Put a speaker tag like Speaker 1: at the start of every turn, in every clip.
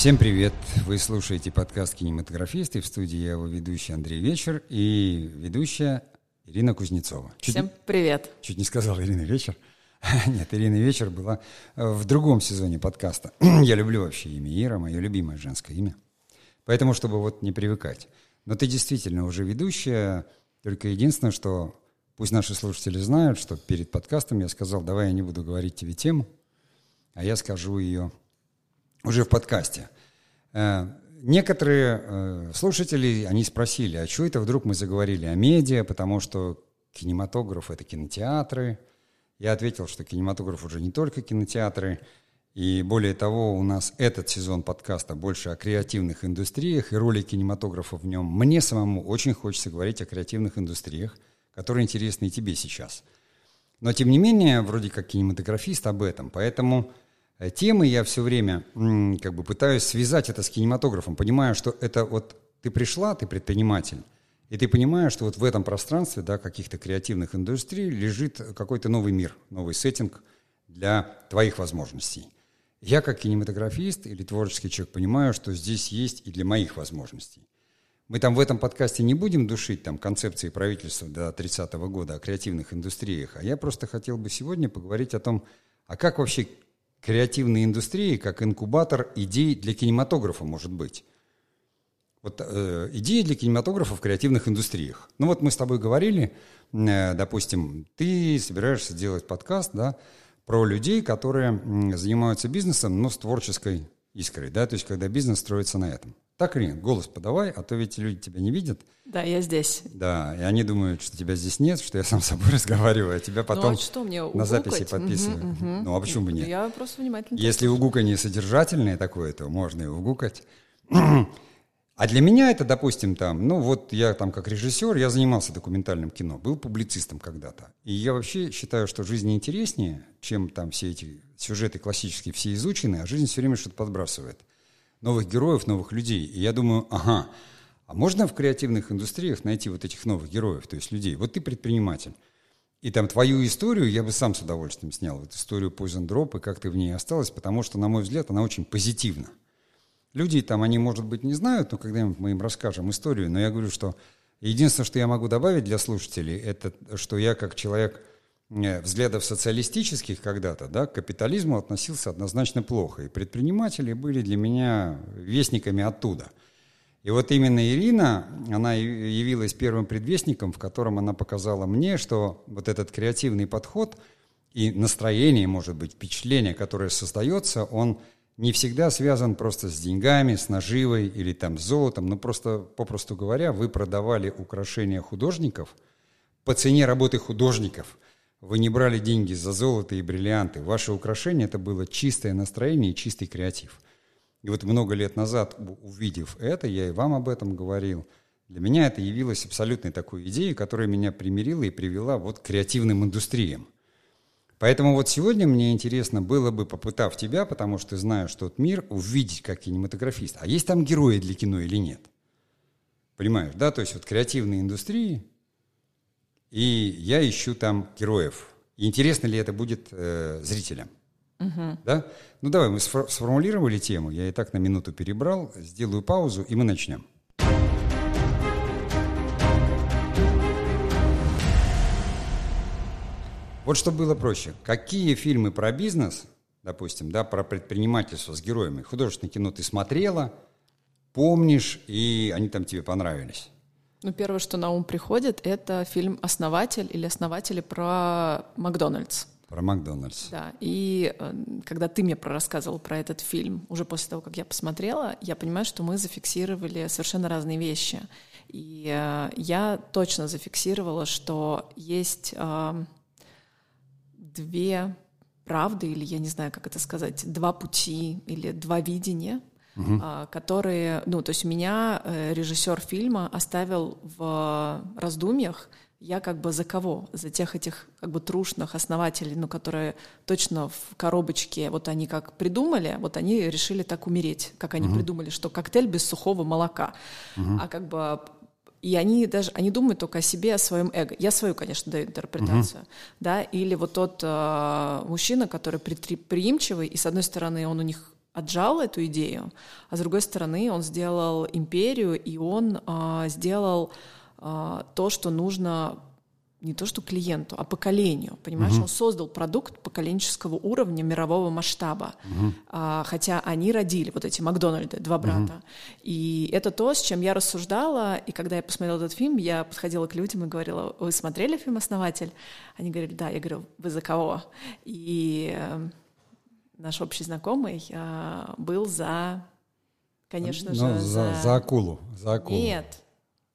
Speaker 1: Всем привет! Вы слушаете подкаст «Кинематографисты». В студии я его ведущий Андрей Вечер и ведущая Ирина Кузнецова.
Speaker 2: Чуть Всем привет!
Speaker 1: Чуть не сказал Ирина Вечер. Нет, Ирина Вечер была э, в другом сезоне подкаста. я люблю вообще имя Ира, мое любимое женское имя. Поэтому, чтобы вот не привыкать. Но ты действительно уже ведущая, только единственное, что пусть наши слушатели знают, что перед подкастом я сказал, давай я не буду говорить тебе тему, а я скажу ее уже в подкасте. Э, некоторые э, слушатели, они спросили, а что это вдруг мы заговорили о медиа, потому что кинематограф — это кинотеатры. Я ответил, что кинематограф уже не только кинотеатры, и более того, у нас этот сезон подкаста больше о креативных индустриях и роли кинематографа в нем. Мне самому очень хочется говорить о креативных индустриях, которые интересны и тебе сейчас. Но, тем не менее, вроде как кинематографист об этом, поэтому темы я все время как бы пытаюсь связать это с кинематографом, понимая, что это вот ты пришла, ты предприниматель, и ты понимаешь, что вот в этом пространстве да, каких-то креативных индустрий лежит какой-то новый мир, новый сеттинг для твоих возможностей. Я как кинематографист или творческий человек понимаю, что здесь есть и для моих возможностей. Мы там в этом подкасте не будем душить там концепции правительства до 30 -го года о креативных индустриях, а я просто хотел бы сегодня поговорить о том, а как вообще креативной индустрии как инкубатор идей для кинематографа может быть. Вот э, идеи для кинематографа в креативных индустриях. Ну вот мы с тобой говорили, э, допустим, ты собираешься делать подкаст, да, про людей, которые занимаются бизнесом, но с творческой искрой, да, то есть когда бизнес строится на этом. Так или нет? Голос подавай, а то ведь люди тебя не видят.
Speaker 2: Да, я здесь.
Speaker 1: Да, и они думают, что тебя здесь нет, что я сам с собой разговариваю, а тебя потом ну, а
Speaker 2: что, мне
Speaker 1: на записи подписывают. Угу, угу. Ну, а почему бы нет?
Speaker 2: Я просто внимательно.
Speaker 1: Если угуканье содержательное такое, то можно и угукать. А для меня это, допустим, там, ну вот я там как режиссер, я занимался документальным кино, был публицистом когда-то. И я вообще считаю, что жизнь интереснее, чем там все эти сюжеты классические, все изучены, а жизнь все время что-то подбрасывает новых героев, новых людей. И я думаю, ага, а можно в креативных индустриях найти вот этих новых героев, то есть людей? Вот ты предприниматель. И там твою историю я бы сам с удовольствием снял, вот историю Poison Drop, и как ты в ней осталась, потому что, на мой взгляд, она очень позитивна. Люди там, они, может быть, не знают, но когда-нибудь мы им расскажем историю, но я говорю, что единственное, что я могу добавить для слушателей, это что я как человек взглядов социалистических когда-то, да, к капитализму относился однозначно плохо. И предприниматели были для меня вестниками оттуда. И вот именно Ирина, она явилась первым предвестником, в котором она показала мне, что вот этот креативный подход и настроение, может быть, впечатление, которое создается, он не всегда связан просто с деньгами, с наживой или там с золотом, но просто, попросту говоря, вы продавали украшения художников по цене работы художников – вы не брали деньги за золото и бриллианты. Ваше украшение – это было чистое настроение и чистый креатив. И вот много лет назад, увидев это, я и вам об этом говорил, для меня это явилось абсолютной такой идеей, которая меня примирила и привела вот к креативным индустриям. Поэтому вот сегодня мне интересно было бы, попытав тебя, потому что знаешь тот мир, увидеть как кинематографист. А есть там герои для кино или нет? Понимаешь, да? То есть вот креативные индустрии, и я ищу там героев. И интересно ли это будет э, зрителям? Угу. Да? Ну давай, мы сформулировали тему, я и так на минуту перебрал, сделаю паузу, и мы начнем. Вот чтобы было проще. Какие фильмы про бизнес, допустим, да, про предпринимательство с героями, художественное кино ты смотрела, помнишь, и они там тебе понравились?
Speaker 2: Ну, первое, что на ум приходит, это фильм «Основатель» или «Основатели» про Макдональдс.
Speaker 1: Про Макдональдс.
Speaker 2: Да, и э, когда ты мне рассказывал про этот фильм, уже после того, как я посмотрела, я понимаю, что мы зафиксировали совершенно разные вещи. И э, я точно зафиксировала, что есть э, две правды, или я не знаю, как это сказать, два пути или два видения угу. которые, ну, то есть меня э, режиссер фильма оставил в раздумьях, я как бы за кого? За тех этих как бы трушных основателей, ну, которые точно в коробочке, вот они как придумали, вот они решили так умереть, как они угу. придумали, что коктейль без сухого молока. Угу. А как бы и они даже, они думают только о себе, о своем эго. Я свою, конечно, даю интерпретацию, uh да, или вот тот э, мужчина, который предприимчивый, и с одной стороны он у них отжал эту идею, а с другой стороны он сделал империю, и он а, сделал а, то, что нужно не то что клиенту, а поколению. Понимаешь, угу. он создал продукт поколенческого уровня мирового масштаба. Угу. А, хотя они родили вот эти Макдональды, два брата. Угу. И это то, с чем я рассуждала. И когда я посмотрела этот фильм, я подходила к людям и говорила: Вы смотрели фильм Основатель? Они говорили, да. Я говорю, вы за кого? И э, наш общий знакомый э, был за, конечно ну, же,
Speaker 1: за, за... за акулу. За акулу.
Speaker 2: Нет.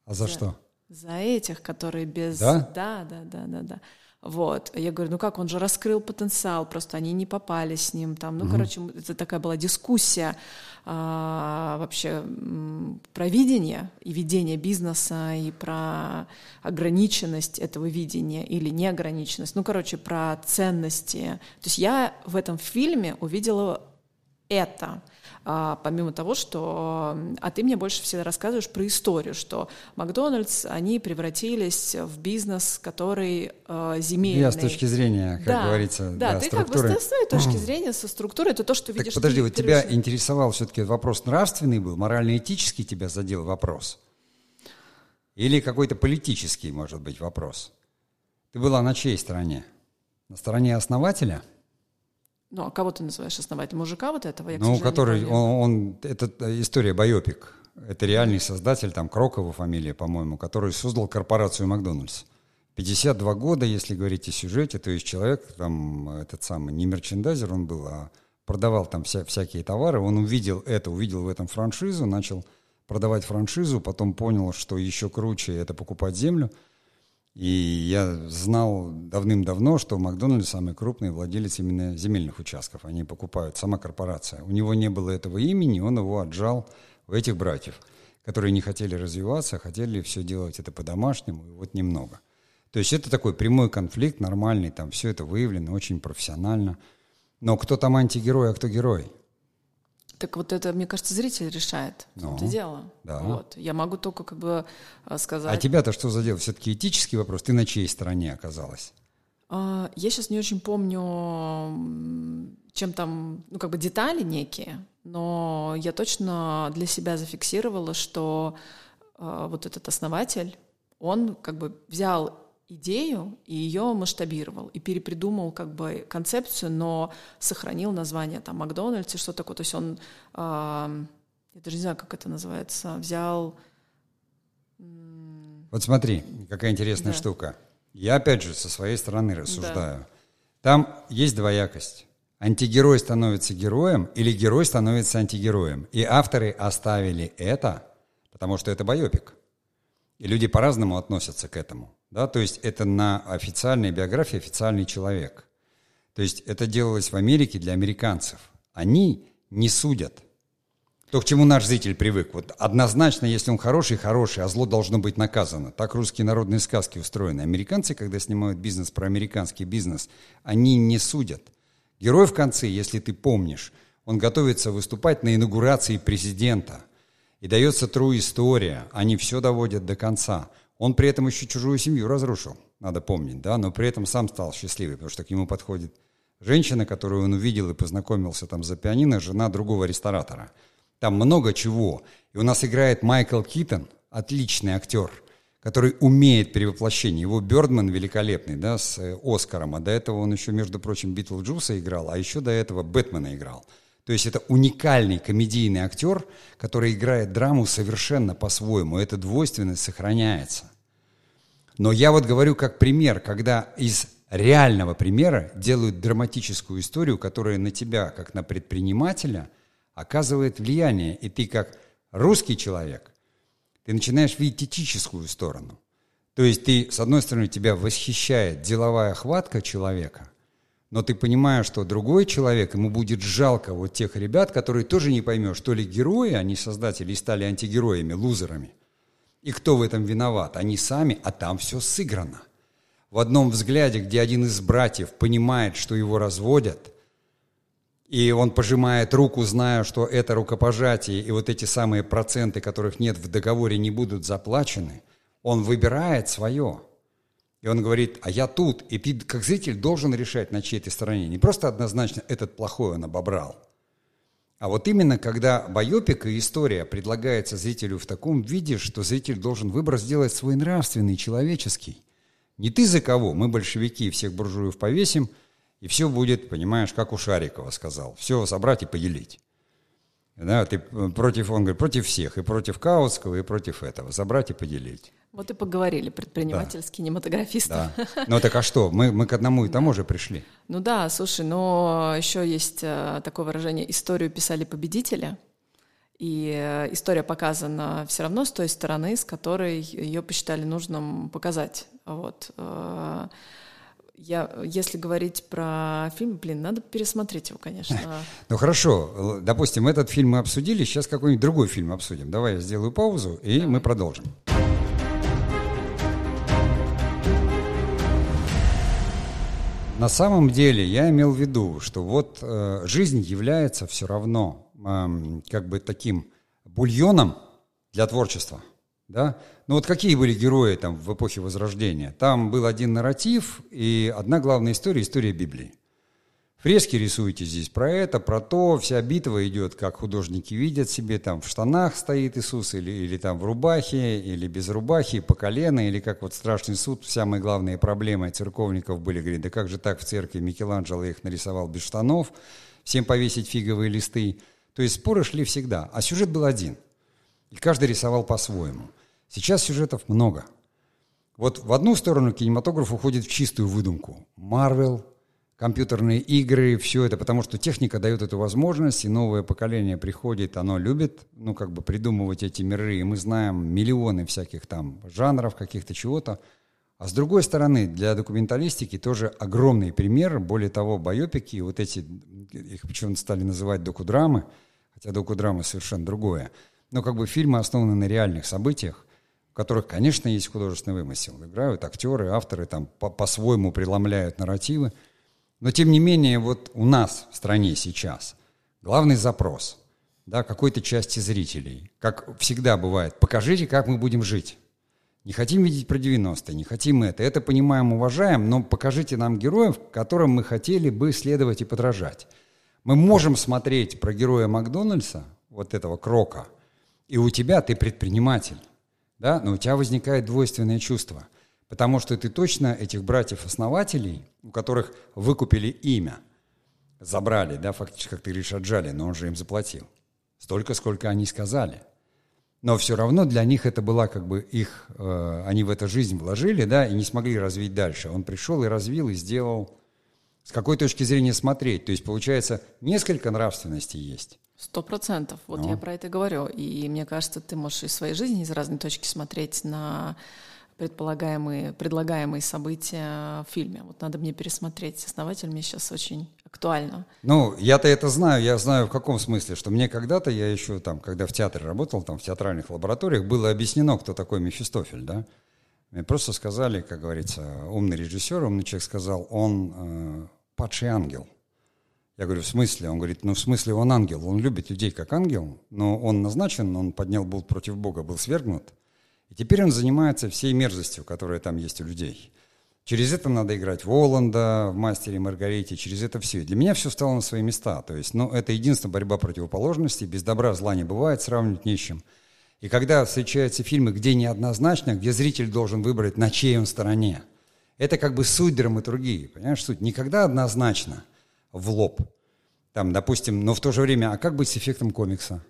Speaker 1: А за, за... что?
Speaker 2: За этих, которые без...
Speaker 1: Да?
Speaker 2: Да, да, да, да, да. Вот. Я говорю, ну как, он же раскрыл потенциал, просто они не попали с ним там. Ну, угу. короче, это такая была дискуссия а, вообще про видение и ведение бизнеса, и про ограниченность этого видения или неограниченность. Ну, короче, про ценности. То есть я в этом фильме увидела это. А, помимо того, что... А ты мне больше всегда рассказываешь про историю, что Макдональдс, они превратились в бизнес, который э, земельный.
Speaker 1: Я с точки зрения, как да, говорится,
Speaker 2: да, да ты структуры. как бы с своей точки зрения, со структурой, это то, что
Speaker 1: так
Speaker 2: видишь...
Speaker 1: подожди,
Speaker 2: ты,
Speaker 1: вот тебя решил. интересовал все-таки вопрос нравственный был, морально-этический тебя задел вопрос? Или какой-то политический, может быть, вопрос? Ты была на чьей стороне? На стороне основателя –
Speaker 2: ну, а кого ты называешь основателем? Мужика вот этого? Я,
Speaker 1: ну, который, он, он, это история Байопик. Это реальный создатель, там, Крокова фамилия, по-моему, который создал корпорацию Макдональдс. 52 года, если говорить о сюжете, то есть человек, там, этот самый, не мерчендайзер он был, а продавал там вся, всякие товары, он увидел это, увидел в этом франшизу, начал продавать франшизу, потом понял, что еще круче это покупать землю – и я знал давным-давно, что Макдональдс самый крупный владелец именно земельных участков. Они покупают, сама корпорация. У него не было этого имени, он его отжал у этих братьев, которые не хотели развиваться, хотели все делать это по-домашнему, и вот немного. То есть это такой прямой конфликт, нормальный, там все это выявлено очень профессионально. Но кто там антигерой, а кто герой?
Speaker 2: Так вот это, мне кажется, зритель решает. Ну, это дело.
Speaker 1: Да.
Speaker 2: Вот. Я могу только как бы э, сказать...
Speaker 1: А тебя-то что за дело? Все-таки этический вопрос. Ты на чьей стороне оказалась?
Speaker 2: А, я сейчас не очень помню, чем там, ну, как бы детали некие, но я точно для себя зафиксировала, что э, вот этот основатель, он как бы взял идею и ее масштабировал и перепридумал как бы концепцию, но сохранил название там Макдональдс и что такое. То есть он, э, я даже не знаю, как это называется, взял...
Speaker 1: Вот смотри, какая интересная да. штука. Я опять же со своей стороны рассуждаю. Да. Там есть двоякость. Антигерой становится героем или герой становится антигероем. И авторы оставили это, потому что это байопик. И люди по-разному относятся к этому. Да? То есть это на официальной биографии официальный человек. То есть это делалось в Америке для американцев. Они не судят. То, к чему наш зритель привык. Вот однозначно, если он хороший, хороший, а зло должно быть наказано. Так русские народные сказки устроены. Американцы, когда снимают бизнес про американский бизнес, они не судят. Герой в конце, если ты помнишь, он готовится выступать на инаугурации президента – и дается true история, они все доводят до конца. Он при этом еще чужую семью разрушил, надо помнить, да, но при этом сам стал счастливый, потому что к нему подходит женщина, которую он увидел и познакомился там за пианино, жена другого ресторатора. Там много чего. И у нас играет Майкл Китон, отличный актер, который умеет перевоплощение. Его Бёрдман великолепный, да, с э, Оскаром, а до этого он еще, между прочим, Битлджуса играл, а еще до этого Бэтмена играл – то есть это уникальный комедийный актер, который играет драму совершенно по-своему. Эта двойственность сохраняется. Но я вот говорю как пример, когда из реального примера делают драматическую историю, которая на тебя, как на предпринимателя, оказывает влияние. И ты как русский человек, ты начинаешь видеть этическую сторону. То есть ты, с одной стороны, тебя восхищает деловая хватка человека – но ты понимаешь, что другой человек, ему будет жалко вот тех ребят, которые тоже не поймешь, то ли герои, они создатели стали антигероями, лузерами. И кто в этом виноват? Они сами, а там все сыграно. В одном взгляде, где один из братьев понимает, что его разводят, и он пожимает руку, зная, что это рукопожатие, и вот эти самые проценты, которых нет в договоре, не будут заплачены, он выбирает свое – и он говорит, а я тут. И ты, как зритель, должен решать, на чьей ты стороне. Не просто однозначно этот плохой он обобрал, А вот именно когда байопик и история предлагается зрителю в таком виде, что зритель должен выбор сделать свой нравственный, человеческий. Не ты за кого, мы большевики всех буржуев повесим, и все будет, понимаешь, как у Шарикова сказал, все собрать и поделить. Да, ты против, он говорит, против всех, и против Каутского, и против этого, забрать и поделить.
Speaker 2: Вот и поговорили, предприниматель да. с кинематографистом.
Speaker 1: Да. Ну так а что, мы, мы к одному и тому же пришли.
Speaker 2: Ну да, слушай, но еще есть э, такое выражение «историю писали победители», и э, история показана все равно с той стороны, с которой ее посчитали нужным показать. Вот. Э, я, если говорить про фильм, блин, надо пересмотреть его, конечно.
Speaker 1: Ну хорошо, допустим, этот фильм мы обсудили, сейчас какой-нибудь другой фильм обсудим. Давай я сделаю паузу, и Давай. мы продолжим. На самом деле я имел в виду, что вот э, жизнь является все равно э, как бы таким бульоном для творчества. Да? Ну вот какие были герои там в эпохе Возрождения? Там был один нарратив и одна главная история – история Библии. Фрески рисуете здесь про это, про то, вся битва идет, как художники видят себе, там в штанах стоит Иисус, или, или там в рубахе, или без рубахи, по колено, или как вот страшный суд, самые главные проблемы церковников были, говорит, да как же так в церкви Микеланджело их нарисовал без штанов, всем повесить фиговые листы. То есть споры шли всегда, а сюжет был один, и каждый рисовал по-своему. Сейчас сюжетов много. Вот в одну сторону кинематограф уходит в чистую выдумку. Марвел, компьютерные игры, все это, потому что техника дает эту возможность, и новое поколение приходит, оно любит, ну, как бы придумывать эти миры, и мы знаем миллионы всяких там жанров, каких-то чего-то. А с другой стороны, для документалистики тоже огромный пример, более того, байопики, вот эти, их почему-то стали называть докудрамы, хотя докудрамы совершенно другое, но как бы фильмы основаны на реальных событиях, в которых, конечно, есть художественный вымысел. Играют актеры, авторы там по-своему преломляют нарративы, но тем не менее, вот у нас в стране сейчас главный запрос да, какой-то части зрителей, как всегда бывает, покажите, как мы будем жить. Не хотим видеть про 90-е, не хотим это. Это понимаем, уважаем, но покажите нам героев, которым мы хотели бы следовать и подражать. Мы можем смотреть про героя Макдональдса, вот этого Крока, и у тебя ты предприниматель, да, но у тебя возникает двойственное чувство. Потому что ты точно этих братьев-основателей, у которых выкупили имя, забрали, да, фактически, как ты говоришь, отжали, но он же им заплатил. Столько, сколько они сказали. Но все равно для них это была как бы их, э, они в эту жизнь вложили, да, и не смогли развить дальше. Он пришел и развил, и сделал. С какой точки зрения смотреть? То есть, получается, несколько нравственностей есть.
Speaker 2: Сто процентов. Вот ну. я про это говорю. И мне кажется, ты можешь из своей жизни из разной точки смотреть на предполагаемые, предлагаемые события в фильме. Вот надо мне пересмотреть. Основатель мне сейчас очень актуально.
Speaker 1: Ну, я-то это знаю. Я знаю в каком смысле, что мне когда-то, я еще там, когда в театре работал, там в театральных лабораториях, было объяснено, кто такой Мефистофель, да? Мне просто сказали, как говорится, умный режиссер, умный человек сказал, он э, падший ангел. Я говорю, в смысле? Он говорит, ну в смысле он ангел, он любит людей как ангел, но он назначен, он поднял бунт против Бога, был свергнут – и теперь он занимается всей мерзостью, которая там есть у людей. Через это надо играть Воланда в «Мастере Маргарите», через это все. Для меня все стало на свои места. То есть, ну, это единственная борьба противоположностей, без добра зла не бывает, сравнивать не с чем. И когда встречаются фильмы, где неоднозначно, где зритель должен выбрать, на чьей он стороне, это как бы суть драматургии, понимаешь, суть. Никогда однозначно, в лоб. Там, допустим, но в то же время, а как быть с эффектом комикса?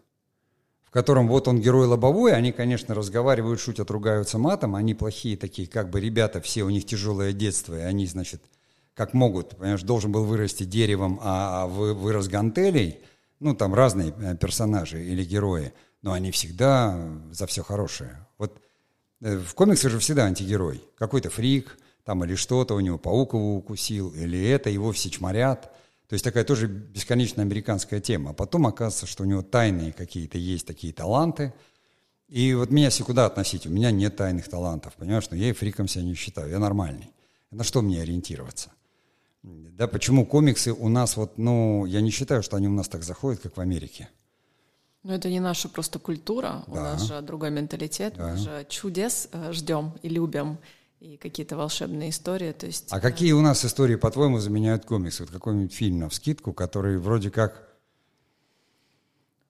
Speaker 1: Котором вот он герой лобовой, они, конечно, разговаривают, шутят, ругаются матом, они плохие такие, как бы ребята, все у них тяжелое детство, и они, значит, как могут, понимаешь, должен был вырасти деревом, а, а вырос гантелей, ну, там разные э, персонажи или герои, но они всегда за все хорошее. Вот э, в комиксах же всегда антигерой, какой-то фрик, там или что-то, у него паук его укусил, или это, его все чморят – то есть такая тоже бесконечно американская тема. А потом оказывается, что у него тайные какие-то есть такие таланты. И вот меня все куда относить? У меня нет тайных талантов, понимаешь? Но я и фриком себя не считаю, я нормальный. На что мне ориентироваться? Да, почему комиксы у нас вот, ну, я не считаю, что они у нас так заходят, как в Америке.
Speaker 2: Ну, это не наша просто культура, да. у нас же другой менталитет, да. мы же чудес э, ждем и любим и какие-то волшебные истории. То есть,
Speaker 1: а какие у нас истории, по-твоему, заменяют комиксы? Вот какой-нибудь фильм на вскидку, который вроде как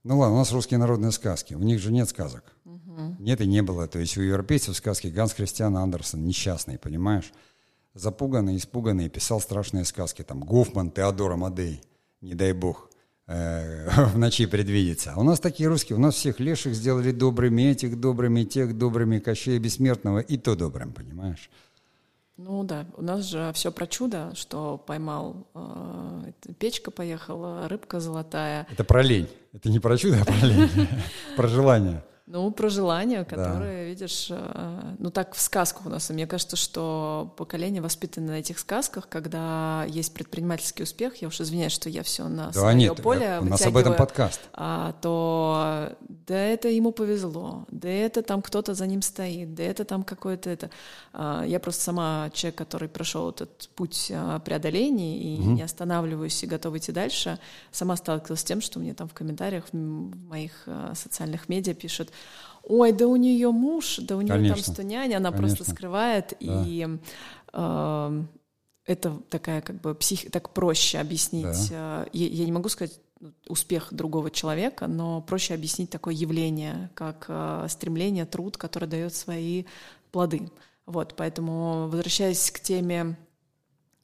Speaker 1: Ну ладно, у нас русские народные сказки, у них же нет сказок.
Speaker 2: Угу.
Speaker 1: Нет и не было. То есть у европейцев сказки Ганс Христиан Андерсон несчастный, понимаешь? Запуганный, испуганный, писал страшные сказки. Там Гофман, Теодор Амадей, не дай бог, э, в ночи предвидится. А у нас такие русские, у нас всех леших сделали добрыми, этих добрыми, тех добрыми, Кощея Бессмертного и то добрым, понимаешь?
Speaker 2: Ну да, у нас же все про чудо, что поймал э, печка поехала, рыбка золотая.
Speaker 1: Это про лень. Это не про чудо, а про лень. Про желание.
Speaker 2: Ну, про желания, которые, да. видишь, э, ну так в сказку у нас. И мне кажется, что поколение воспитано на этих сказках, когда есть предпринимательский успех, я уж извиняюсь, что я все на да, свое
Speaker 1: нет,
Speaker 2: поле
Speaker 1: у нас об этом подкаст.
Speaker 2: А, то да это ему повезло, да это там кто-то за ним стоит, да это там какое-то это. А, я просто сама человек, который прошел этот путь а, преодоления и угу. не останавливаюсь и готов идти дальше, сама сталкивалась с тем, что мне там в комментариях в моих а, социальных медиа пишут, ой, да у нее муж, да у нее Конечно. там что няня, она Конечно. просто скрывает. Да. И э, это такая как бы псих... так проще объяснить. Да. Э, я, я не могу сказать успех другого человека, но проще объяснить такое явление, как э, стремление, труд, который дает свои плоды. Вот, поэтому возвращаясь к теме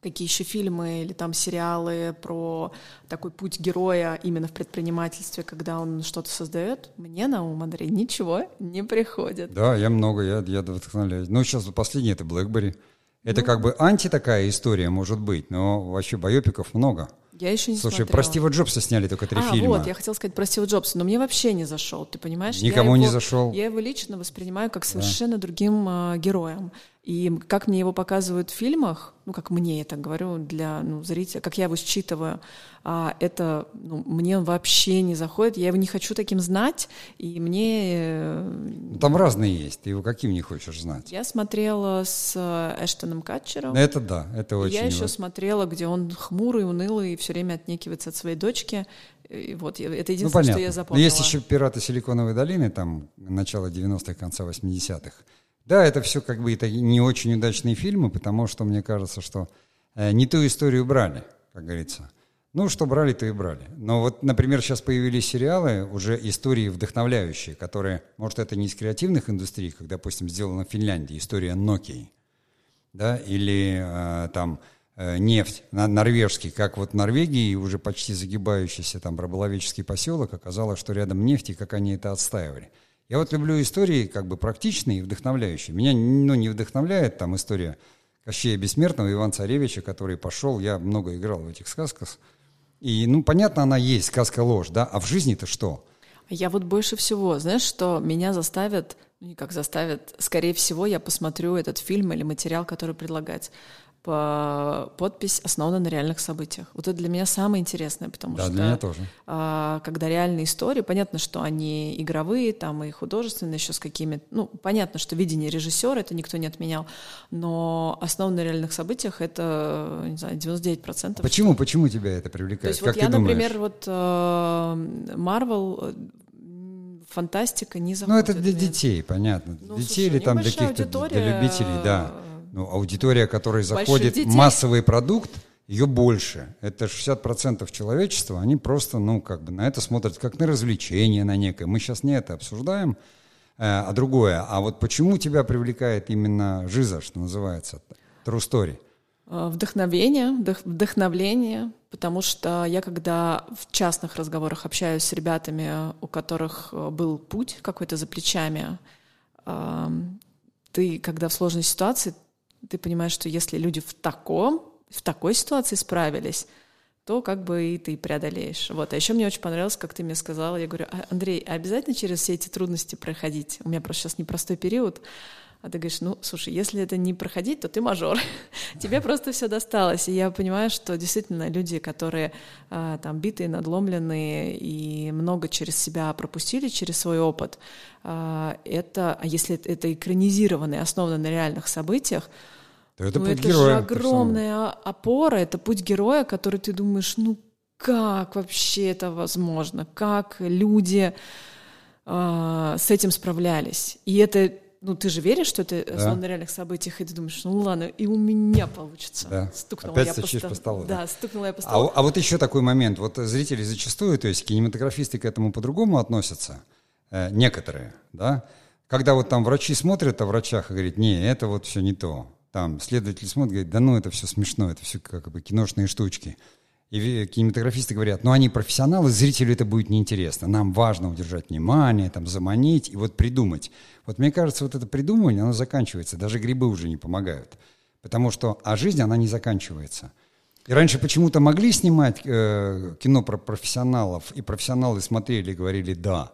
Speaker 2: какие еще фильмы или там сериалы про такой путь героя именно в предпринимательстве, когда он что-то создает, мне на ум, Андрей, ничего не приходит.
Speaker 1: Да, я много, я, я вдохновляюсь. Ну, сейчас последний — это Блэкбери. Это ну, как бы анти такая история, может быть, но вообще байопиков много.
Speaker 2: Я еще не
Speaker 1: Слушай,
Speaker 2: смотрела.
Speaker 1: про Стива Джобса сняли только три
Speaker 2: а,
Speaker 1: фильма.
Speaker 2: вот, я хотела сказать про Стива Джобса, но мне вообще не зашел, ты понимаешь?
Speaker 1: Никому
Speaker 2: я
Speaker 1: не
Speaker 2: его,
Speaker 1: зашел.
Speaker 2: Я его лично воспринимаю как совершенно да. другим э, героем. И как мне его показывают в фильмах, ну, как мне я так говорю, для ну, зрителя, как я его считываю, а, это ну, мне он вообще не заходит, я его не хочу таким знать, и мне... Э,
Speaker 1: ну, там разные есть, ты его каким не хочешь знать?
Speaker 2: Я смотрела с э, Эштоном Катчером.
Speaker 1: Это да, это очень...
Speaker 2: Я еще смотрела, где он хмурый, унылый и все время отнекивается от своей дочки. И вот это единственное, ну, понятно. что я запомнила.
Speaker 1: есть еще «Пираты Силиконовой долины», там, начало 90-х, конца 80-х. Да, это все как бы это не очень удачные фильмы, потому что мне кажется, что э, не ту историю брали, как говорится. Ну, что брали, то и брали. Но вот, например, сейчас появились сериалы, уже истории вдохновляющие, которые, может, это не из креативных индустрий, как, допустим, сделано в Финляндии, история Nokia, да, или э, там э, нефть на, норвежский, как вот в Норвегии, уже почти загибающийся там рыболовеческий поселок, оказалось, что рядом нефти, как они это отстаивали. Я вот люблю истории как бы практичные и вдохновляющие. Меня ну, не вдохновляет там история Кощея Бессмертного, Ивана Царевича, который пошел, я много играл в этих сказках. И, ну, понятно, она есть, сказка ложь, да, а в жизни-то что?
Speaker 2: Я вот больше всего, знаешь, что меня заставят, ну, не как заставят, скорее всего, я посмотрю этот фильм или материал, который предлагается по подпись основана на реальных событиях. Вот это для меня самое интересное, потому
Speaker 1: да,
Speaker 2: что
Speaker 1: для меня тоже.
Speaker 2: А, когда реальные истории, понятно, что они игровые, там и художественные, еще с какими, ну понятно, что видение режиссера это никто не отменял, но основано на реальных событиях это не знаю 99 процентов.
Speaker 1: Почему? Почему тебя это привлекает? То
Speaker 2: есть
Speaker 1: как
Speaker 2: вот я, например, вот Марвел э, фантастика не заходит.
Speaker 1: Ну, это для детей, понятно. Для ну, детей слушай, или там для каких-то для любителей, да ну, аудитория, которой заходит массовый продукт, ее больше. Это 60% человечества, они просто, ну, как бы на это смотрят как на развлечение, на некое. Мы сейчас не это обсуждаем, э, а другое. А вот почему тебя привлекает именно жиза, что называется, true story?
Speaker 2: Э, вдохновение, вдохновление, потому что я когда в частных разговорах общаюсь с ребятами, у которых э, был путь какой-то за плечами, эм, ты, когда в сложной ситуации, ты понимаешь, что если люди в таком, в такой ситуации справились, то как бы и ты преодолеешь. Вот. А еще мне очень понравилось, как ты мне сказала, я говорю, «А, Андрей, а обязательно через все эти трудности проходить? У меня просто сейчас непростой период. А ты говоришь, ну, слушай, если это не проходить, то ты мажор. Тебе просто все досталось. И я понимаю, что действительно люди, которые а, там битые, надломленные и много через себя пропустили, через свой опыт, а, это, а если это экранизированное, основано на реальных событиях,
Speaker 1: то это
Speaker 2: ну,
Speaker 1: путь
Speaker 2: это
Speaker 1: героя.
Speaker 2: же огромная опора, это путь героя, который ты думаешь, ну как вообще это возможно? Как люди э, с этим справлялись? И это ну, ты же веришь, что это да. на реальных событиях, и ты думаешь, ну ладно, и у меня получится.
Speaker 1: Да. Стукнула Опять я по, по столу.
Speaker 2: Да, да, стукнула я по столу.
Speaker 1: А, а вот еще такой момент. Вот зрители зачастую, то есть кинематографисты к этому по-другому относятся, э, некоторые, да, когда вот там врачи смотрят о врачах и говорят, не, это вот все не то. Там следователь смотрит, говорит, да ну это все смешно, это все как бы киношные штучки. И кинематографисты говорят, ну они профессионалы, зрителю это будет неинтересно. Нам важно удержать внимание, там, заманить и вот придумать. Вот мне кажется, вот это придумывание, оно заканчивается. Даже грибы уже не помогают. Потому что, а жизнь, она не заканчивается. И раньше почему-то могли снимать э, кино про профессионалов, и профессионалы смотрели и говорили «да».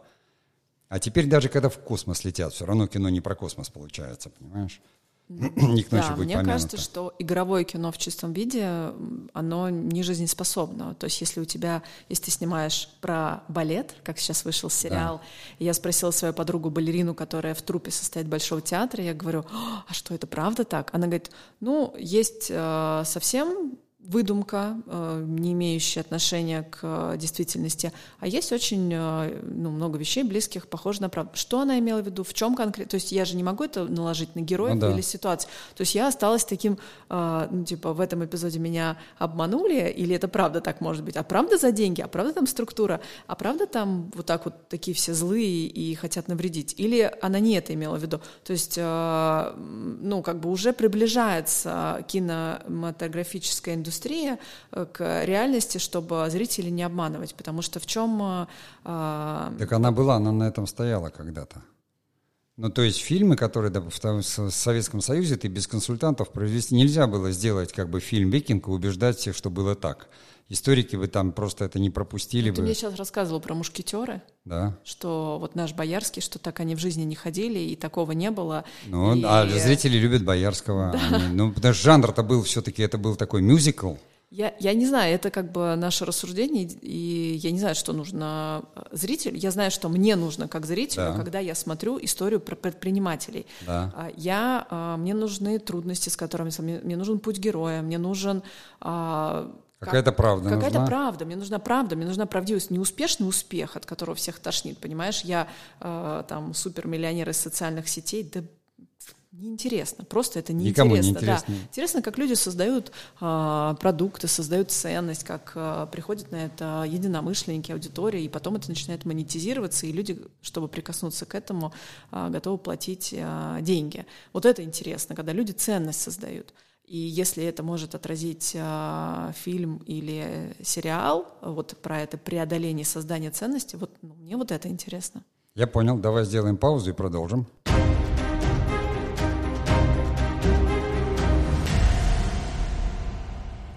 Speaker 1: А теперь даже когда в космос летят, все равно кино не про космос получается, понимаешь?
Speaker 2: Никто да, мне помянуто. кажется, что игровое кино в чистом виде, оно не жизнеспособно. То есть если у тебя, если ты снимаешь про балет, как сейчас вышел сериал, да. я спросила свою подругу балерину, которая в трупе состоит Большого театра, я говорю, а что это правда так? Она говорит, ну, есть э, совсем выдумка, э, не имеющая отношения к э, действительности, а есть очень э, ну, много вещей близких, похожих на правду. Что она имела в виду, в чем конкретно? То есть я же не могу это наложить на героев ну, да. или ситуацию. То есть я осталась таким, ну, типа, в этом эпизоде меня обманули, или это правда так может быть? А правда за деньги? А правда там структура? А правда там вот так вот такие все злые и хотят навредить? Или она не это имела в виду? То есть, ну, как бы уже приближается кинематографическая индустрия индустрия э, к реальности, чтобы зрителей не обманывать. Потому что в чем... Э,
Speaker 1: а, так она была, она на этом стояла когда-то. Ну, то есть фильмы, которые да, в, в Советском Союзе ты без консультантов произвести нельзя было сделать как бы фильм «Викинг» и убеждать всех, что было так. Историки вы там просто это не пропустили.
Speaker 2: Ну, ты бы. мне сейчас рассказывал про мушкетеры,
Speaker 1: да.
Speaker 2: что вот наш Боярский, что так они в жизни не ходили, и такого не было.
Speaker 1: Ну,
Speaker 2: и...
Speaker 1: а зрители любят Боярского. Да. Они, ну, потому что жанр-то был все-таки, это был такой мюзикл.
Speaker 2: Я, я не знаю, это как бы наше рассуждение, и я не знаю, что нужно зрителю. Я знаю, что мне нужно как зрителю, да. когда я смотрю историю про предпринимателей.
Speaker 1: Да.
Speaker 2: А, я, а, мне нужны трудности, с которыми... Мне нужен путь героя, мне нужен...
Speaker 1: Какая-то правда
Speaker 2: Какая-то правда. Мне нужна правда, мне нужна правдивость. Неуспешный успех, от которого всех тошнит, понимаешь? Я там супермиллионер из социальных сетей, да неинтересно. Просто это неинтересно. Никому не интересно. Да. Интересно, как люди создают э, продукты, создают ценность, как э, приходят на это единомышленники, аудитория, и потом это начинает монетизироваться, и люди, чтобы прикоснуться к этому, э, готовы платить э, деньги. Вот это интересно, когда люди ценность создают. И если это может отразить э, фильм или сериал, вот про это преодоление создания ценности, вот ну, мне вот это интересно.
Speaker 1: Я понял. Давай сделаем паузу и продолжим.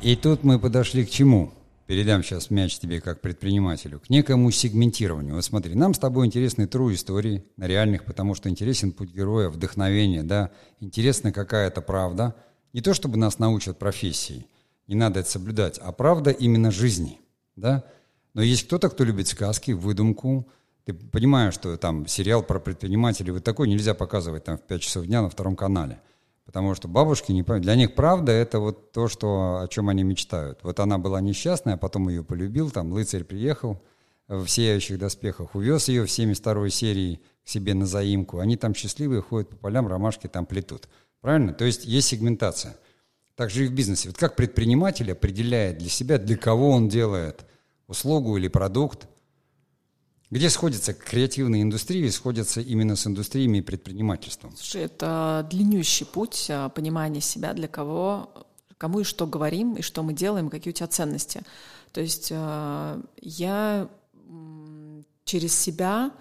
Speaker 1: И тут мы подошли к чему? Передам сейчас мяч тебе как предпринимателю. К некому сегментированию. Вот смотри, нам с тобой интересны true истории на реальных, потому что интересен путь героя, вдохновение, да. Интересна какая-то правда. Не то, чтобы нас научат профессии, не надо это соблюдать, а правда именно жизни, да. Но есть кто-то, кто любит сказки, выдумку. Ты понимаешь, что там сериал про предпринимателей вот такой нельзя показывать там в 5 часов дня на втором канале. Потому что бабушки не Для них правда это вот то, что, о чем они мечтают. Вот она была несчастная, а потом ее полюбил, там рыцарь приехал в сияющих доспехах, увез ее в 72 серии к себе на заимку. Они там счастливые, ходят по полям, ромашки там плетут. Правильно? То есть есть сегментация. Также и в бизнесе. Вот как предприниматель определяет для себя, для кого он делает услугу или продукт, где сходятся креативные индустрии, сходятся именно с индустриями и предпринимательством?
Speaker 2: Слушай, это длиннющий путь а, понимания себя, для кого, кому и что говорим, и что мы делаем, какие у тебя ценности. То есть а, я через себя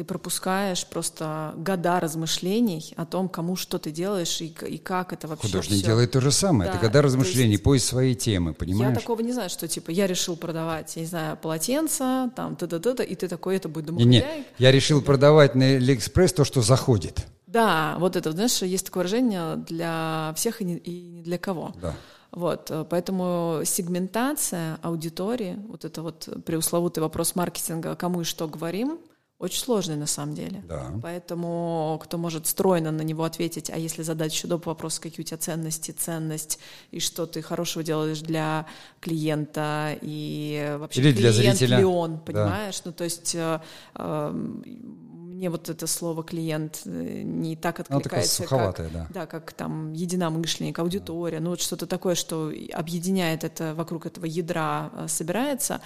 Speaker 2: ты пропускаешь просто года размышлений о том, кому что ты делаешь и, и как это вообще
Speaker 1: Художник
Speaker 2: все.
Speaker 1: делает то же самое. Да, это года размышлений, есть, поиск своей темы, понимаешь?
Speaker 2: Я такого не знаю, что типа я решил продавать, я не знаю, полотенца, там, т т т и ты такой, это будет домохозяйка.
Speaker 1: Нет, я решил продавать на Алиэкспресс то, что заходит.
Speaker 2: Да, вот это, знаешь, есть такое выражение для всех и не, и ни для кого.
Speaker 1: Да.
Speaker 2: Вот, э, поэтому сегментация аудитории, вот это вот пресловутый вопрос маркетинга, кому и что говорим, очень сложный на самом деле.
Speaker 1: Да.
Speaker 2: Поэтому кто может стройно на него ответить, а если задать еще доп. вопрос, какие у тебя ценности, ценность, и что ты хорошего делаешь для клиента, и вообще
Speaker 1: Или
Speaker 2: клиент
Speaker 1: для зрителя.
Speaker 2: ли он, понимаешь? Да. Ну, то есть э, э, мне вот это слово клиент э, не так откликается,
Speaker 1: суховатое,
Speaker 2: как,
Speaker 1: да.
Speaker 2: да, как там единомышленник, аудитория, ну вот что-то такое, что объединяет это вокруг этого ядра э, собирается.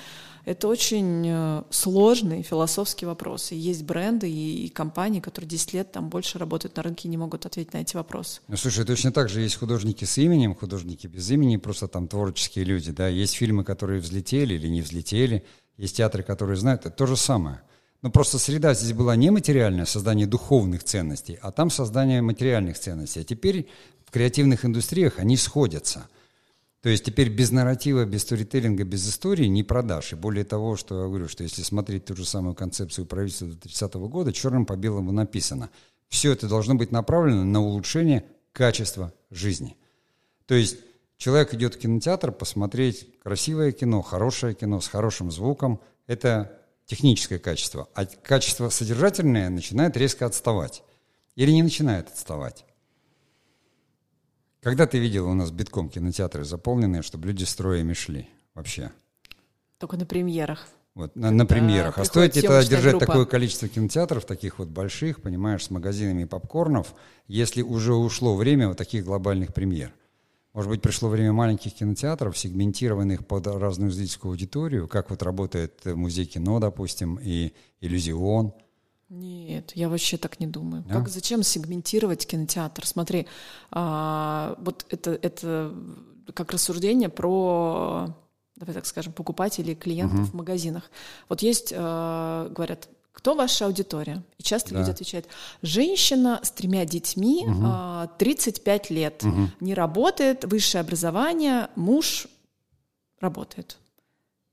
Speaker 2: Это очень э, сложный философский вопрос. И есть бренды и, и компании, которые 10 лет там больше работают на рынке и не могут ответить на эти вопросы.
Speaker 1: Ну, слушай, точно так же есть художники с именем, художники без имени, просто там творческие люди, да. Есть фильмы, которые взлетели или не взлетели, есть театры, которые знают. Это то же самое. Но просто среда здесь была не материальная, создание духовных ценностей, а там создание материальных ценностей. А теперь в креативных индустриях они сходятся. То есть теперь без нарратива, без сторителлинга, без истории не продашь. И более того, что я говорю, что если смотреть ту же самую концепцию правительства до 30 года, черным по белому написано. Все это должно быть направлено на улучшение качества жизни. То есть человек идет в кинотеатр посмотреть красивое кино, хорошее кино с хорошим звуком. Это техническое качество. А качество содержательное начинает резко отставать. Или не начинает отставать. Когда ты видел у нас битком кинотеатры заполненные, чтобы люди строями шли вообще?
Speaker 2: Только на премьерах.
Speaker 1: Вот, на, на премьерах. А стоит ли тогда держать
Speaker 2: группа.
Speaker 1: такое количество кинотеатров, таких вот больших, понимаешь, с магазинами попкорнов, если уже ушло время вот таких глобальных премьер? Может быть, пришло время маленьких кинотеатров, сегментированных под разную зрительскую аудиторию, как вот работает э, музей кино, допустим, и иллюзион.
Speaker 2: Нет, я вообще так не думаю.
Speaker 1: Да?
Speaker 2: Как зачем сегментировать кинотеатр? Смотри, а, вот это, это как рассуждение про, давай так скажем, покупателей клиентов в магазинах. Вот есть, э, говорят, кто ваша аудитория? И часто
Speaker 1: Да.
Speaker 2: люди отвечают, женщина с тремя детьми, а, 35 лет, не работает, высшее образование, муж работает.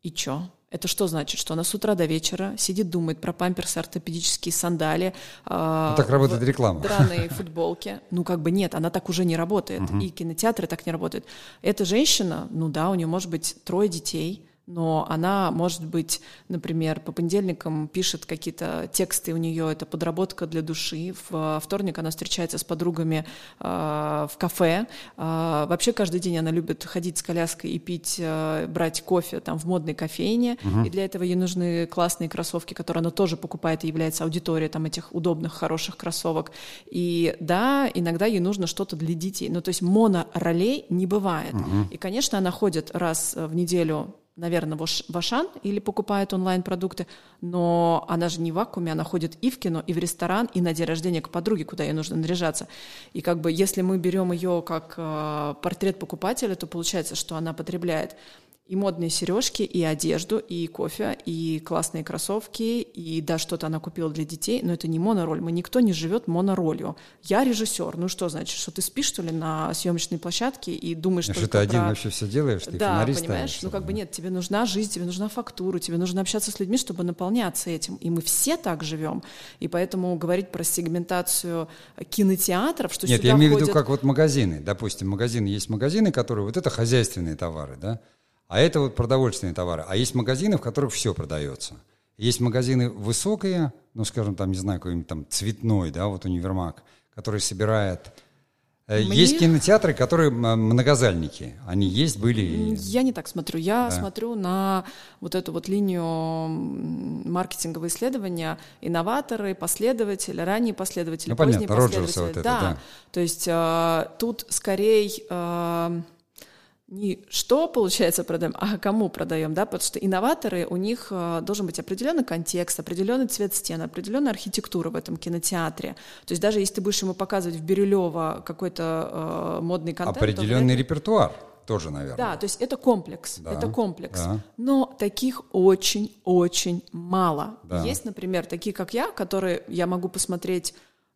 Speaker 2: И чё? Это что значит? Что она с утра до вечера сидит, думает про памперсы, ортопедические сандали. а,
Speaker 1: Ну, так работает реклама.
Speaker 2: Драные футболки. Ну, как бы нет, она так уже не работает. И кинотеатры так не работают. Эта женщина, ну да, у нее может быть трое детей, но она, может быть, например, по понедельникам пишет какие-то тексты, у нее это подработка для души. В вторник она встречается с подругами э, в кафе. Э, вообще каждый день она любит ходить с коляской и пить, э, брать кофе там в модной кофейне. И для этого ей нужны классные кроссовки, которые она тоже покупает и является аудиторией там этих удобных, хороших кроссовок. И да, иногда ей нужно что-то для детей. Ну, то есть моноролей не бывает. И, конечно, она ходит раз в неделю наверное, в Ашан или покупает онлайн-продукты, но она же не в вакууме, она ходит и в кино, и в ресторан, и на день рождения к подруге, куда ей нужно наряжаться. И как бы если мы берем ее как э, портрет покупателя, то получается, что она потребляет и модные сережки, и одежду, и кофе, и классные кроссовки, и да, что-то она купила для детей, но это не монороль. Мы никто не живет моноролью. Я режиссер. Ну что значит, что ты спишь, что ли, на съемочной площадке и думаешь
Speaker 1: Что
Speaker 2: только
Speaker 1: ты один
Speaker 2: про...
Speaker 1: вообще все делаешь, ты
Speaker 2: Да,
Speaker 1: фонари
Speaker 2: понимаешь,
Speaker 1: ставишь,
Speaker 2: ну как бы нет, тебе нужна жизнь, тебе нужна фактура, тебе нужно общаться с людьми, чтобы наполняться этим. И мы все так живем. И поэтому говорить про сегментацию кинотеатров, что
Speaker 1: Нет, я имею в виду, как вот магазины. Допустим, магазины есть магазины, которые вот это хозяйственные товары, да, а это вот продовольственные товары. А есть магазины, в которых все продается. Есть магазины высокие, ну, скажем, там, не знаю, какой-нибудь там цветной, да, вот универмаг, который собирает... Э,
Speaker 2: Мне-
Speaker 1: Есть кинотеатры, которые многозальники. Они есть, были...
Speaker 2: Я не так смотрю. Я
Speaker 1: Да.
Speaker 2: смотрю на вот эту вот линию маркетингового исследования инноваторы, последователи, ранние последователи,
Speaker 1: Ну,
Speaker 2: поздние
Speaker 1: понятно,
Speaker 2: последователи.
Speaker 1: вот это,
Speaker 2: да.
Speaker 1: да.
Speaker 2: То есть э, тут скорее э, не что, получается, продаем, а кому продаем, да, потому что инноваторы, у них э, должен быть определенный контекст, определенный цвет стен, определенная архитектура в этом кинотеатре. То есть даже если ты будешь ему показывать в Бирюлево какой-то э, модный контент, то
Speaker 1: Определенный
Speaker 2: ли-
Speaker 1: репертуар тоже, наверное.
Speaker 2: да, то есть это комплекс,
Speaker 1: Да,
Speaker 2: это комплекс.
Speaker 1: да.
Speaker 2: Но таких очень-очень мало.
Speaker 1: Да.
Speaker 2: Есть, например, такие, как я, которые я могу посмотреть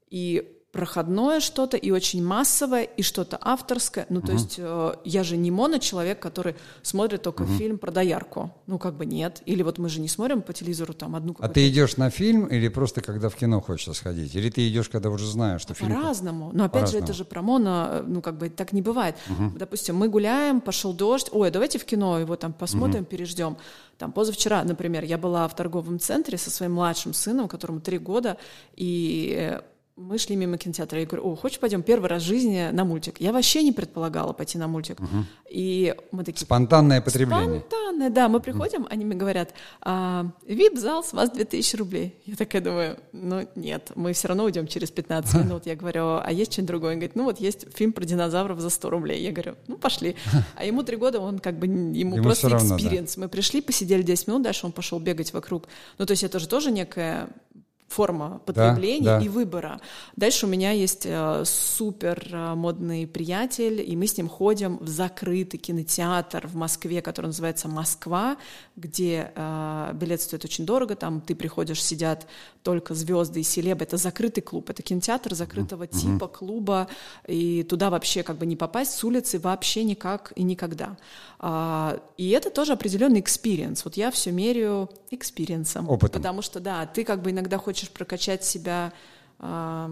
Speaker 2: и проходное что-то, и очень массовое, и что-то авторское. Ну, то есть э, я же не моно-человек, который смотрит только фильм про доярку. Ну, как бы нет. Или вот мы же не смотрим по телевизору там одну
Speaker 1: А ты идешь на фильм или просто когда в кино хочется сходить? Или ты идешь, когда уже знаешь, что фильм...
Speaker 2: По-разному. Но опять же, это же про моно, э, ну как бы так не бывает. Допустим, мы гуляем, пошел дождь, ой, а давайте в кино его там посмотрим, переждем. Там позавчера, например, я была в торговом центре со своим младшим сыном, которому три года, и э, мы шли мимо кинотеатра, я говорю, о, хочешь пойдем первый раз в жизни на мультик? Я вообще не предполагала пойти на мультик. Угу. И мы такие...
Speaker 1: Спонтанное потребление.
Speaker 2: Спонтанное, да. Мы приходим, угу. они мне говорят, а, VIP-зал с вас 2000 рублей. Я такая думаю, ну нет, мы все равно уйдем через 15 минут. Я говорю, а есть что-нибудь другое? Он говорит, ну вот есть фильм про динозавров за 100 рублей. Я говорю, ну пошли. А ему три года, он как бы, ему, ему просто experience. Да. Мы пришли, посидели 10 минут, дальше он пошел бегать вокруг. Ну то есть это же тоже некая форма потребления да, да. и выбора. Дальше у меня есть э, супер э, модный приятель, и мы с ним ходим в закрытый кинотеатр в Москве, который называется «Москва», где э, билет стоит очень дорого, там ты приходишь, сидят только звезды и селебы. Это закрытый клуб, это кинотеатр закрытого mm-hmm. типа клуба, и туда вообще как бы не попасть с улицы вообще никак и никогда. А, и это тоже определенный experience. Вот я все меряю experience ом.
Speaker 1: Опытом.
Speaker 2: Потому что, да, ты как бы иногда хочешь прокачать себя а,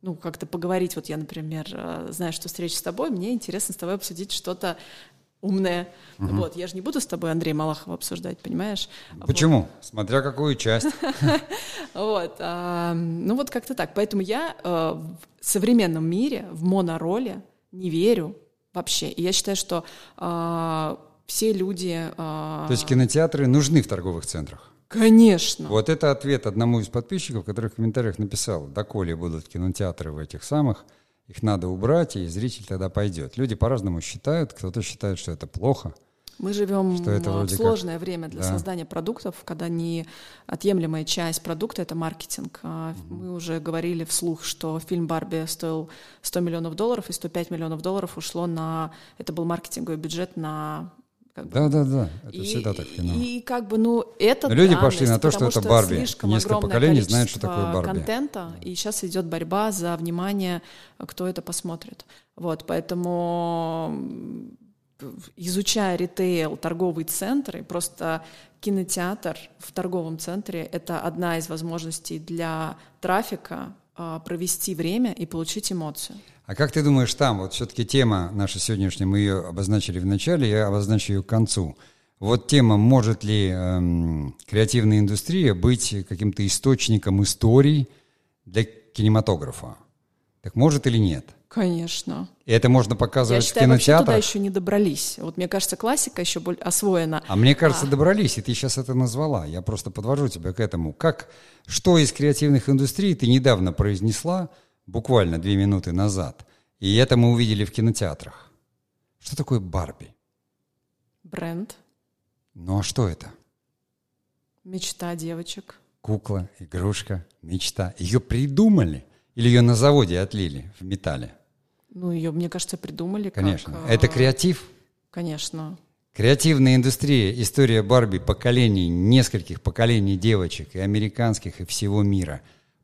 Speaker 2: ну, как-то поговорить. Вот я, например, а, знаю, что встреча с тобой, мне интересно с тобой обсудить что-то умное. Угу. Вот, я же не буду с тобой Андрея Малахова обсуждать, понимаешь?
Speaker 1: Почему? Вот. Смотря какую часть.
Speaker 2: Вот, ну вот как-то так. Поэтому я в современном мире, в монороле не верю вообще. И я считаю, что все люди...
Speaker 1: То есть кинотеатры нужны в торговых центрах?
Speaker 2: Конечно.
Speaker 1: Вот это ответ одному из подписчиков, который в комментариях написал, доколе будут кинотеатры в этих самых, их надо убрать, и зритель тогда пойдет. Люди по-разному считают, кто-то считает, что это плохо.
Speaker 2: Мы живем что это в сложное как... время для да. создания продуктов, когда неотъемлемая часть продукта — это маркетинг. Угу. Мы уже говорили вслух, что фильм «Барби» стоил 100 миллионов долларов, и 105 миллионов долларов ушло на... Это был маркетинговый бюджет на
Speaker 1: как бы. Да, да, да. Это и, всегда так кино.
Speaker 2: И как бы, ну, это
Speaker 1: Но люди пошли на то, что это Барби. Несколько поколений знают, что такое Барби.
Speaker 2: контента, и сейчас идет борьба за внимание, кто это посмотрит. Вот, поэтому изучая ритейл, торговые центры, просто кинотеатр в торговом центре — это одна из возможностей для трафика провести время и получить эмоцию.
Speaker 1: А как ты думаешь там, вот все-таки тема наша сегодняшняя, мы ее обозначили в начале, я обозначу ее к концу. Вот тема, может ли эм, креативная индустрия быть каким-то источником историй для кинематографа? Так может или нет?
Speaker 2: Конечно.
Speaker 1: И это можно показывать
Speaker 2: Я считаю,
Speaker 1: в кинотеатрах?
Speaker 2: туда еще не добрались. Вот мне кажется, классика еще более освоена.
Speaker 1: А мне кажется, а... добрались, и ты сейчас это назвала. Я просто подвожу тебя к этому. Как, что из креативных индустрий ты недавно произнесла, буквально две минуты назад. И это мы увидели в кинотеатрах. Что такое Барби?
Speaker 2: Бренд.
Speaker 1: Ну а что это?
Speaker 2: Мечта девочек.
Speaker 1: Кукла, игрушка, мечта. Ее придумали или ее на заводе отлили в металле?
Speaker 2: Ну, ее, мне кажется, придумали.
Speaker 1: Конечно.
Speaker 2: Как,
Speaker 1: это креатив?
Speaker 2: Конечно.
Speaker 1: Креативная индустрия, история Барби поколений, нескольких поколений девочек, и американских, и всего мира.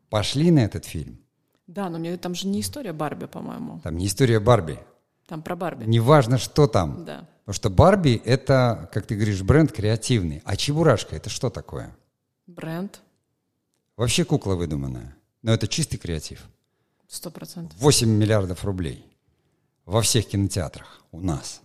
Speaker 1: Пошли на этот фильм?
Speaker 2: Да, но мне там же не история Барби, по-моему.
Speaker 1: Там не история Барби.
Speaker 2: Там про Барби.
Speaker 1: Неважно, что там.
Speaker 2: Да.
Speaker 1: Потому что Барби — это, как ты говоришь, бренд креативный. А Чебурашка — это что такое?
Speaker 2: Бренд.
Speaker 1: Вообще кукла выдуманная. Но это чистый креатив.
Speaker 2: Сто процентов.
Speaker 1: 8 миллиардов рублей во всех кинотеатрах у нас.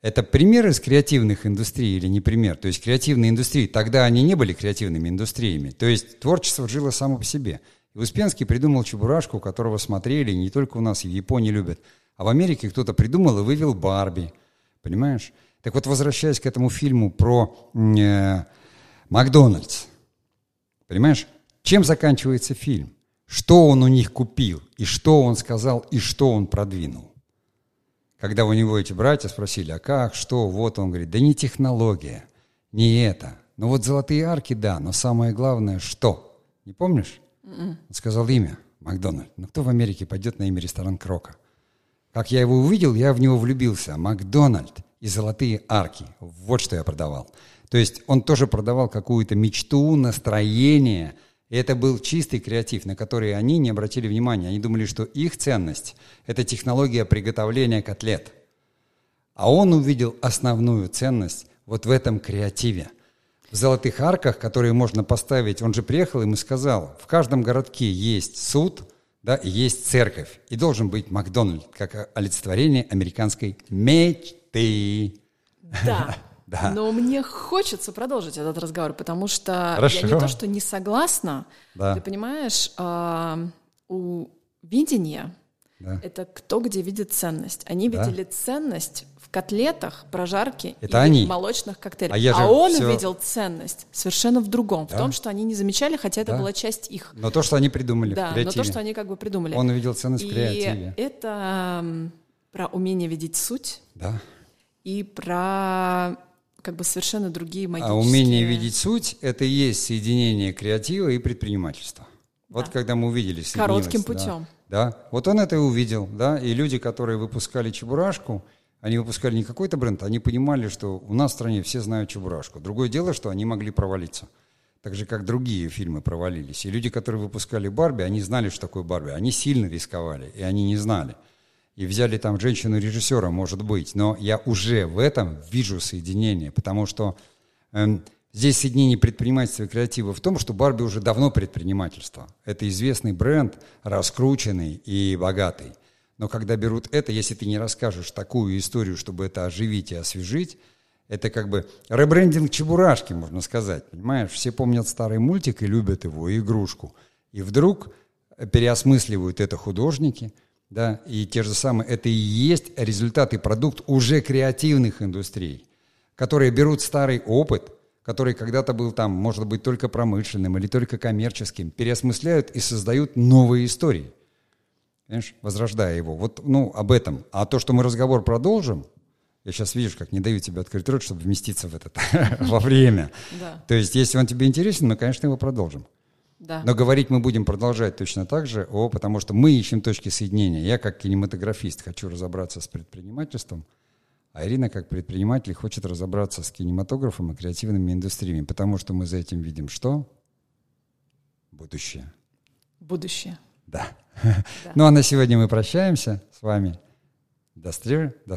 Speaker 1: Это пример из креативных индустрий или не пример? То есть креативные индустрии, тогда они не были креативными индустриями. То есть творчество жило само по себе – и Успенский придумал Чебурашку, которого смотрели не только у нас, и в Японии любят, а в Америке кто-то придумал и вывел Барби. Понимаешь? Так вот, возвращаясь к этому фильму про э, Макдональдс, понимаешь, чем заканчивается фильм? Что он у них купил, и что он сказал, и что он продвинул? Когда у него эти братья спросили, а как, что, вот он говорит, да не технология, не это. Ну вот золотые арки, да, но самое главное, что? Не помнишь? Он сказал имя Макдональд. Но кто в Америке пойдет на имя ресторан Крока? Как я его увидел, я в него влюбился. Макдональд и золотые арки. Вот что я продавал. То есть он тоже продавал какую-то мечту, настроение. И это был чистый креатив, на который они не обратили внимания. Они думали, что их ценность – это технология приготовления котлет. А он увидел основную ценность вот в этом креативе – в Золотых Арках, которые можно поставить, он же приехал им и сказал, в каждом городке есть суд, да, и есть церковь, и должен быть Макдональд, как олицетворение американской мечты.
Speaker 2: Да. Да. Но мне хочется продолжить этот разговор, потому что Хорошо. я не то, что не согласна. Да. Ты понимаешь, э, у видения
Speaker 1: Да.
Speaker 2: это кто где видит ценность. Они
Speaker 1: Да.
Speaker 2: видели ценность в котлетах, прожарке
Speaker 1: Это
Speaker 2: и
Speaker 1: они.
Speaker 2: молочных коктейлях.
Speaker 1: А я же
Speaker 2: он
Speaker 1: всё-
Speaker 2: увидел ценность совершенно в другом, в
Speaker 1: Да.
Speaker 2: том, что они не замечали, хотя это
Speaker 1: Да.
Speaker 2: была часть их.
Speaker 1: Но то, что они придумали
Speaker 2: Да,
Speaker 1: в
Speaker 2: но
Speaker 1: креативе.
Speaker 2: то, что они как бы придумали.
Speaker 1: Он увидел ценность в
Speaker 2: и
Speaker 1: креативе.
Speaker 2: это про умение видеть суть
Speaker 1: Да.
Speaker 2: и про как бы совершенно другие магические...
Speaker 1: А умение видеть суть — это и есть соединение креатива и предпринимательства. Вот
Speaker 2: Да.
Speaker 1: когда мы увидели
Speaker 2: Коротким
Speaker 1: соединилось, да.
Speaker 2: путем.
Speaker 1: Да, вот он это и увидел, да, и люди, которые выпускали Чебурашку, они выпускали не какой-то бренд, они понимали, что у нас в стране все знают Чебурашку. Другое дело, что они могли провалиться. Так же, как другие фильмы провалились. И люди, которые выпускали Барби, они знали, что такое Барби. Они сильно рисковали, и они не знали. И взяли там женщину-режиссера, может быть. Но я уже в этом вижу соединение, потому что эм, здесь соединение предпринимательства и креатива в том, что Барби уже давно предпринимательство. Это известный бренд, раскрученный и богатый. Но когда берут это, если ты не расскажешь такую историю, чтобы это оживить и освежить, это как бы ребрендинг Чебурашки, можно сказать, понимаешь? Все помнят старый мультик и любят его, и игрушку. И вдруг переосмысливают это художники, да, и те же самые, это и есть результат и продукт уже креативных индустрий, которые берут старый опыт, который когда-то был там, может быть, только промышленным или только коммерческим, переосмысляют и создают новые истории понимаешь, возрождая его. Вот, ну, об этом. А то, что мы разговор продолжим, я сейчас видишь, как не даю тебе открыть рот, чтобы вместиться в этот, во время. То есть, если он тебе интересен, мы, конечно, его продолжим.
Speaker 2: Да.
Speaker 1: Но говорить мы будем продолжать точно так же, о, потому что мы ищем точки соединения. Я, как кинематографист, хочу разобраться с предпринимательством, а Ирина, как предприниматель, хочет разобраться с кинематографом и креативными индустриями, потому что мы за этим видим что? Будущее.
Speaker 2: Будущее.
Speaker 1: Да. Ну а на сегодня мы прощаемся с вами. До, стр- до,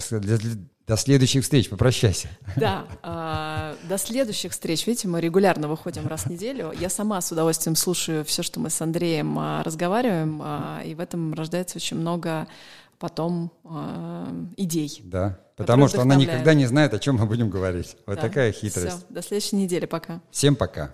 Speaker 1: до- следующих встреч. Попрощайся.
Speaker 2: Да, а, до следующих встреч. Видите, мы регулярно выходим раз в неделю. Я сама с удовольствием слушаю все, что мы с Андреем а, разговариваем, а, и в этом рождается очень много потом а, идей.
Speaker 1: Да. Потому что она никогда не знает, о чем мы будем говорить. Вот
Speaker 2: Да.
Speaker 1: такая хитрость.
Speaker 2: Всё, до следующей недели, пока.
Speaker 1: Всем пока.